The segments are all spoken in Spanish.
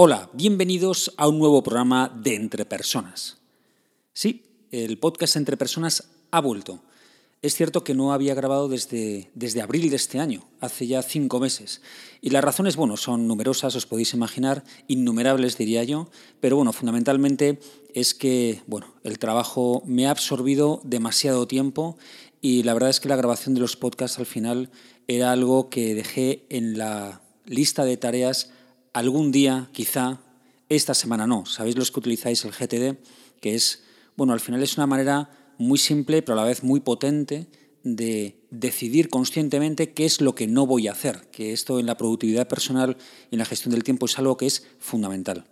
Hola, bienvenidos a un nuevo programa de Entre Personas. Sí, el podcast Entre Personas ha vuelto. Es cierto que no había grabado desde, desde abril de este año, hace ya cinco meses. Y las razones, bueno, son numerosas, os podéis imaginar, innumerables diría yo, pero bueno, fundamentalmente es que, bueno, el trabajo me ha absorbido demasiado tiempo y la verdad es que la grabación de los podcasts al final era algo que dejé en la lista de tareas algún día, quizá, esta semana no. Sabéis los que utilizáis el GTD, que es, bueno, al final es una manera muy simple, pero a la vez muy potente de decidir conscientemente qué es lo que no voy a hacer, que esto en la productividad personal y en la gestión del tiempo es algo que es fundamental.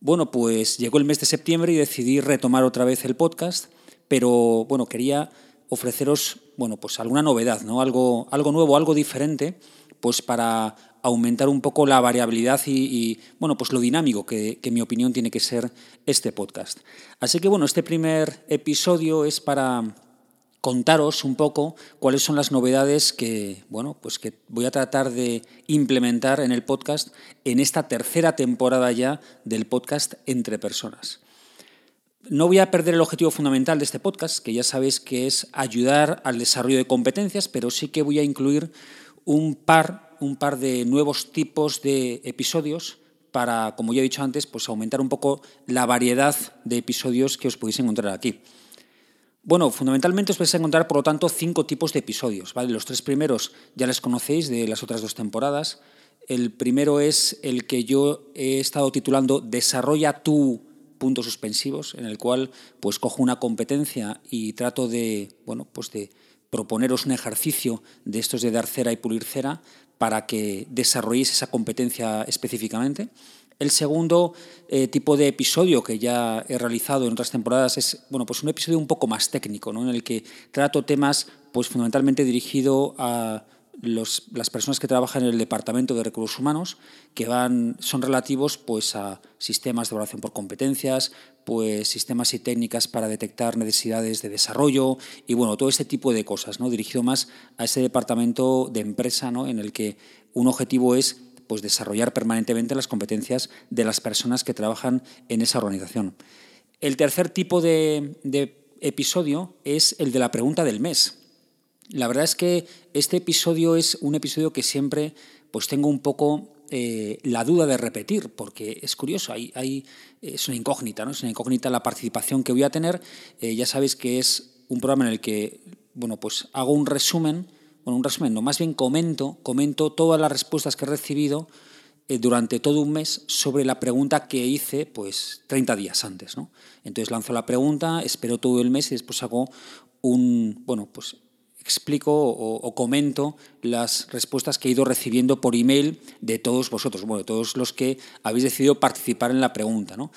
Bueno, pues llegó el mes de septiembre y decidí retomar otra vez el podcast, pero bueno, quería ofreceros, bueno, pues alguna novedad, ¿no? Algo, algo nuevo, algo diferente, pues para aumentar un poco la variabilidad y, bueno, pues lo dinámico que, que, en mi opinión tiene que ser este podcast. Así que bueno, este primer episodio es para contaros un poco cuáles son las novedades que, bueno, pues que voy a tratar de implementar en el podcast en esta tercera temporada ya del podcast Entre Personas. No voy a perder el objetivo fundamental de este podcast, que ya sabéis que es ayudar al desarrollo de competencias, pero sí que voy a incluir un par un par de nuevos tipos de episodios para, como ya he dicho antes, pues aumentar un poco la variedad de episodios que os podéis encontrar aquí. Bueno, fundamentalmente os vais a encontrar, por lo tanto, cinco tipos de episodios. ¿vale? Los tres primeros ya les conocéis de las otras dos temporadas. El primero es el que yo he estado titulando Desarrolla tu puntos suspensivos, en el cual pues cojo una competencia y trato de, bueno, pues de proponeros un ejercicio de estos de dar cera y pulir cera para que desarrolléis esa competencia específicamente. El segundo eh, tipo de episodio que ya he realizado en otras temporadas es bueno, pues un episodio un poco más técnico, ¿no? en el que trato temas pues, fundamentalmente dirigido a las personas que trabajan en el Departamento de Recursos Humanos, que van, son relativos pues, a sistemas de evaluación por competencias, pues, sistemas y técnicas para detectar necesidades de desarrollo y bueno, todo ese tipo de cosas, ¿no? dirigido más a ese departamento de empresa ¿no? en el que un objetivo es pues, desarrollar permanentemente las competencias de las personas que trabajan en esa organización. El tercer tipo de episodio es el de la pregunta del mes. La verdad es que este episodio es un episodio que siempre pues tengo un poco eh, la duda de repetir, porque es curioso, hay, hay, es una incógnita, ¿no? Es una incógnita la participación que voy a tener. Eh, ya sabéis que es un programa en el que, bueno, pues hago un resumen, bueno, un resumen, no, más bien comento, comento todas las respuestas que he recibido eh, durante todo un mes sobre la pregunta que hice pues 30 días antes, ¿no? Entonces lanzo la pregunta, espero todo el mes y después hago un, bueno, pues explico o, comento las respuestas que he ido recibiendo por email de todos vosotros, bueno, todos los que habéis decidido participar en la pregunta. ¿no?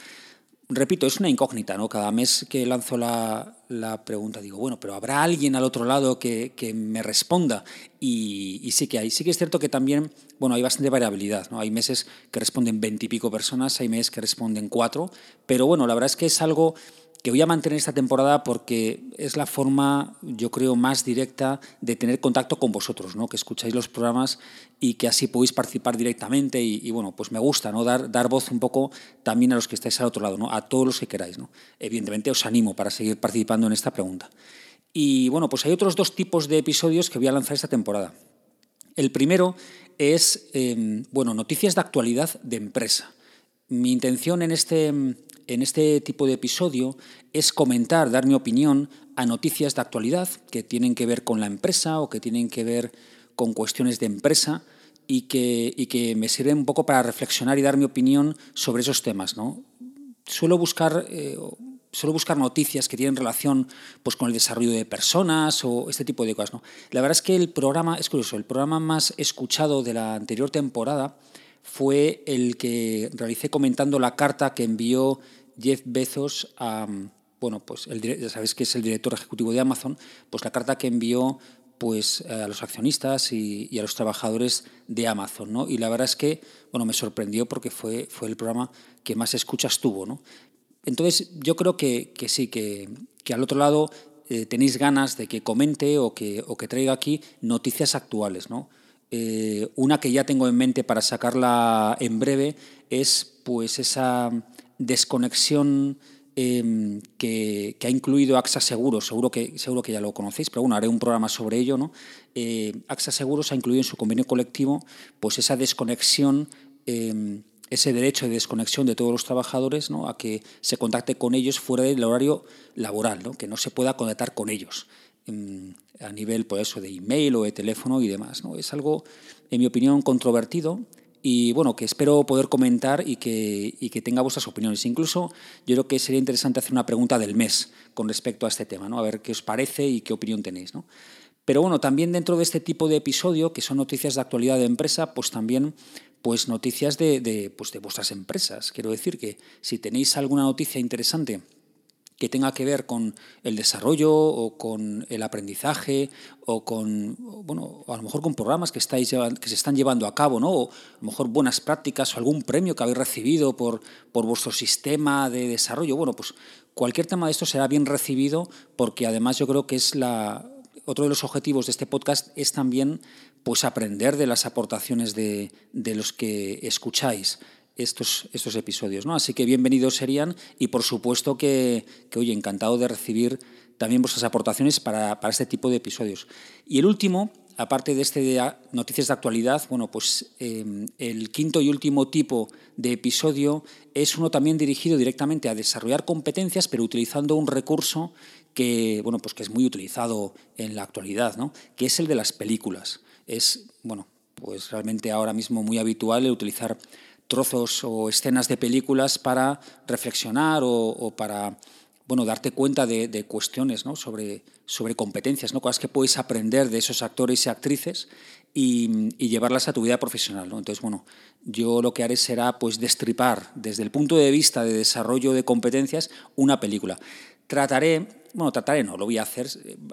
Repito, es una incógnita, ¿no? Cada mes que lanzo la, pregunta digo, bueno, pero ¿habrá alguien al otro lado que, me responda? Y, sí que hay. Sí que es cierto que también, bueno, hay bastante variabilidad, ¿no? Hay meses que responden veintipico personas, hay meses que responden cuatro, pero bueno, la verdad es que es algo que voy a mantener esta temporada porque es la forma, yo creo, más directa de tener contacto con vosotros, ¿no? que escucháis los programas y que así podéis participar directamente y, bueno, pues me gusta ¿no? dar, dar voz un poco también a los que estáis al otro lado, ¿no? a todos los que queráis. ¿no? Evidentemente os animo para seguir participando en esta pregunta. Y bueno, pues hay otros dos tipos de episodios que voy a lanzar esta temporada. El primero es, em, bueno, noticias de actualidad de empresa. Mi intención en este en este tipo de episodio es comentar, dar mi opinión a noticias de actualidad que tienen que ver con la empresa o que tienen que ver con cuestiones de empresa y que, y que me sirven un poco para reflexionar y dar mi opinión sobre esos temas. ¿no? Suelo buscar... Eh, suelo buscar noticias que tienen relación pues, con el desarrollo de personas o este tipo de cosas. La verdad es que el programa, es curioso, el programa más escuchado de la anterior temporada fue el que realicé comentando la carta que envió Jeff Bezos a, bueno, pues el, ya sabéis que es el director ejecutivo de Amazon, pues la carta que envió pues a los accionistas y, a los trabajadores de Amazon, ¿no? Y la verdad es que, bueno, me sorprendió porque fue, fue el programa que más escuchas tuvo, ¿no? Entonces, yo creo que, sí, que, que, al otro lado eh, tenéis ganas de que comente o que, o que traiga aquí noticias actuales, ¿no? Eh, una que ya tengo en mente para sacarla en breve es pues esa desconexión em, que, ha incluido AXA Seguros, seguro que, seguro que ya lo conocéis, pero bueno, haré un programa sobre ello. ¿no? Eh, AXA Seguros ha incluido en su convenio colectivo pues esa desconexión, em, ese derecho de desconexión de todos los trabajadores ¿no? a que se contacte con ellos fuera del horario laboral, ¿no? que no se pueda contactar con ellos a nivel por pues eso, de email o de teléfono y demás. ¿no? Es algo, en mi opinión, controvertido y bueno, que espero poder comentar y que, y que tenga vuestras opiniones. Incluso yo creo que sería interesante hacer una pregunta del mes con respecto a este tema, ¿no? a ver qué os parece y qué opinión tenéis. ¿no? Pero bueno, también dentro de este tipo de episodio, que son noticias de actualidad de empresa, pues también pues noticias de, pues de vuestras empresas. Quiero decir que si tenéis alguna noticia interesante que tenga que ver con el desarrollo o con el aprendizaje o con, bueno, a lo mejor con programas que, estáis, que se están llevando a cabo, ¿no? o a lo mejor buenas prácticas o algún premio que habéis recibido por, por vuestro sistema de desarrollo. Bueno, pues cualquier tema de esto será bien recibido porque además yo creo que es la, otro de los objetivos de este podcast es también pues aprender de las aportaciones de, de los que escucháis estos, estos episodios. ¿no? Así que bienvenidos serían y por supuesto que, que oye, encantado de recibir también vuestras aportaciones para, para, este tipo de episodios. Y el último, aparte de este de noticias de actualidad, bueno, pues em, el quinto y último tipo de episodio es uno también dirigido directamente a desarrollar competencias, pero utilizando un recurso que, bueno, pues que es muy utilizado en la actualidad, ¿no? que es el de las películas. Es, bueno, pues realmente ahora mismo muy habitual el utilizar trozos o escenas de películas para reflexionar o, para bueno, darte cuenta de, cuestiones sobre, sobre competencias, ¿no? cosas que puedes aprender de esos actores y actrices y, llevarlas a tu vida profesional. Entonces, bueno, yo lo que haré será pues, destripar desde el punto de vista de desarrollo de competencias una película. Trataré, bueno, trataré no, lo voy a hacer,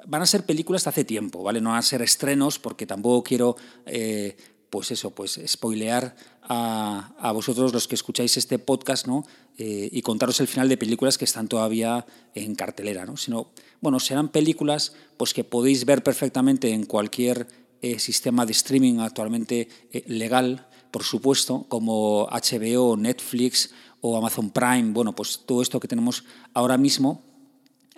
van a ser películas de hace tiempo, ¿vale? No van a ser estrenos porque tampoco quiero... Eh, pues eso, pues spoilear a, vosotros los que escucháis este podcast, ¿no? Eh, y contaros el final de películas que están todavía en cartelera, ¿no? Sino, bueno, serán películas pues que podéis ver perfectamente en cualquier eh, sistema de streaming actualmente eh, legal, por supuesto, como HBO, Netflix o Amazon Prime, bueno, pues todo esto que tenemos ahora mismo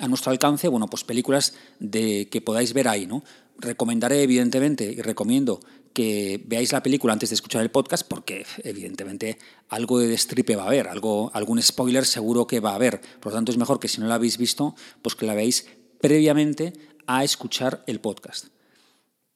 a nuestro alcance, bueno, pues películas de que podáis ver ahí, ¿no? Recomendaré, evidentemente, y recomiendo que veáis la película antes de escuchar el podcast, porque evidentemente algo de destripe va a haber, algo, algún spoiler seguro que va a haber. Por lo tanto, es mejor que si no la habéis visto, pues que la veáis previamente a escuchar el podcast.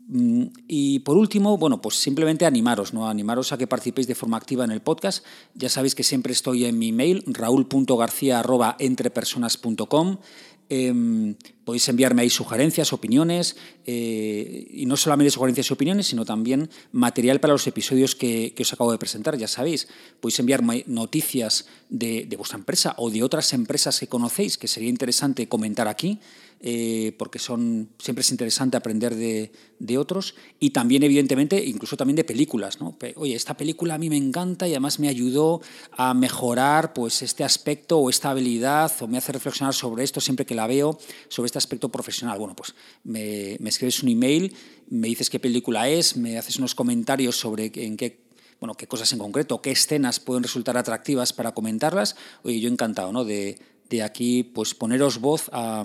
Mm, y por último, bueno, pues simplemente animaros, ¿no? Animaros a que participéis de forma activa en el podcast. Ya sabéis que siempre estoy en mi mail, raúl.garcía.entrepersonas.com. Em, podéis enviarme ahí sugerencias, opiniones, eh, y no solamente sugerencias y opiniones, sino también material para los episodios que, os acabo de presentar. Ya sabéis, podéis enviarme noticias de, vuestra empresa o de otras empresas que conocéis, que sería interesante comentar aquí. Eh, porque son, siempre es interesante aprender de, otros y también, evidentemente, incluso también de películas. ¿no? Oye, esta película a mí me encanta y además me ayudó a mejorar pues, este aspecto o esta habilidad o me hace reflexionar sobre esto siempre que la veo, sobre este aspecto profesional. Bueno, pues me, escribes un email, me dices qué película es, me haces unos comentarios sobre en qué bueno, qué cosas en concreto, qué escenas pueden resultar atractivas para comentarlas. Oye, yo encantado ¿no? de, de aquí pues poneros voz a,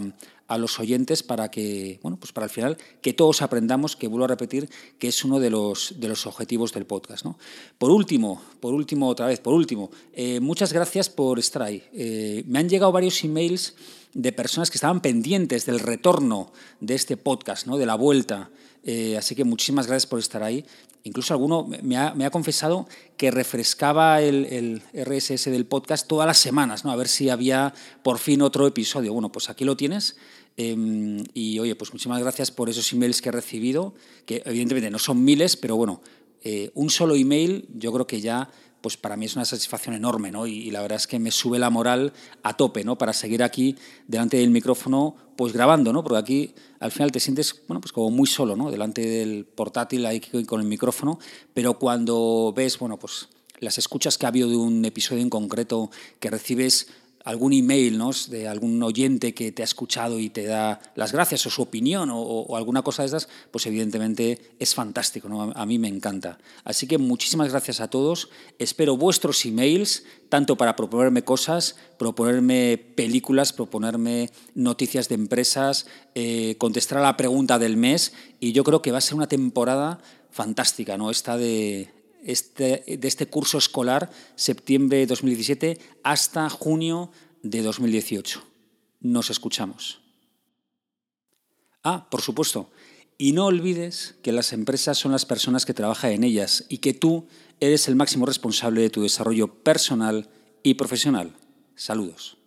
a los oyentes para que, bueno, pues para el final, que todos aprendamos, que vuelvo a repetir, que es uno de los, de los objetivos del podcast. ¿no? Por último, por último, otra vez, por último, eh, muchas gracias por estar ahí. Eh, me han llegado varios emails de personas que estaban pendientes del retorno de este podcast, ¿no? de la vuelta. Eh, así que muchísimas gracias por estar ahí. Incluso alguno me ha, me ha confesado que refrescaba el, el, RSS del podcast todas las semanas, ¿no? a ver si había por fin otro episodio. Bueno, pues aquí lo tienes. Em, y oye, pues muchísimas gracias por esos emails que he recibido, que evidentemente no son miles, pero bueno, eh, un solo email yo creo que ya pues para mí es una satisfacción enorme, ¿no? Y, la verdad es que me sube la moral a tope, ¿no? Para seguir aquí delante del micrófono, pues grabando, ¿no? Porque aquí al final te sientes, bueno, pues como muy solo, ¿no? Delante del portátil ahí con el micrófono, pero cuando ves, bueno, pues las escuchas que ha habido de un episodio en concreto, que recibes algún email ¿no? de algún oyente que te ha escuchado y te da las gracias o su opinión o, alguna cosa de esas, pues evidentemente es fantástico, ¿no? a, mí me encanta. Así que muchísimas gracias a todos, espero vuestros emails, tanto para proponerme cosas, proponerme películas, proponerme noticias de empresas, eh, contestar a la pregunta del mes y yo creo que va a ser una temporada fantástica, ¿no? Esta de este, de este curso escolar, septiembre de 2017 hasta junio de 2018. Nos escuchamos. Ah, por supuesto. Y no olvides que las empresas son las personas que trabajan en ellas y que tú eres el máximo responsable de tu desarrollo personal y profesional. Saludos.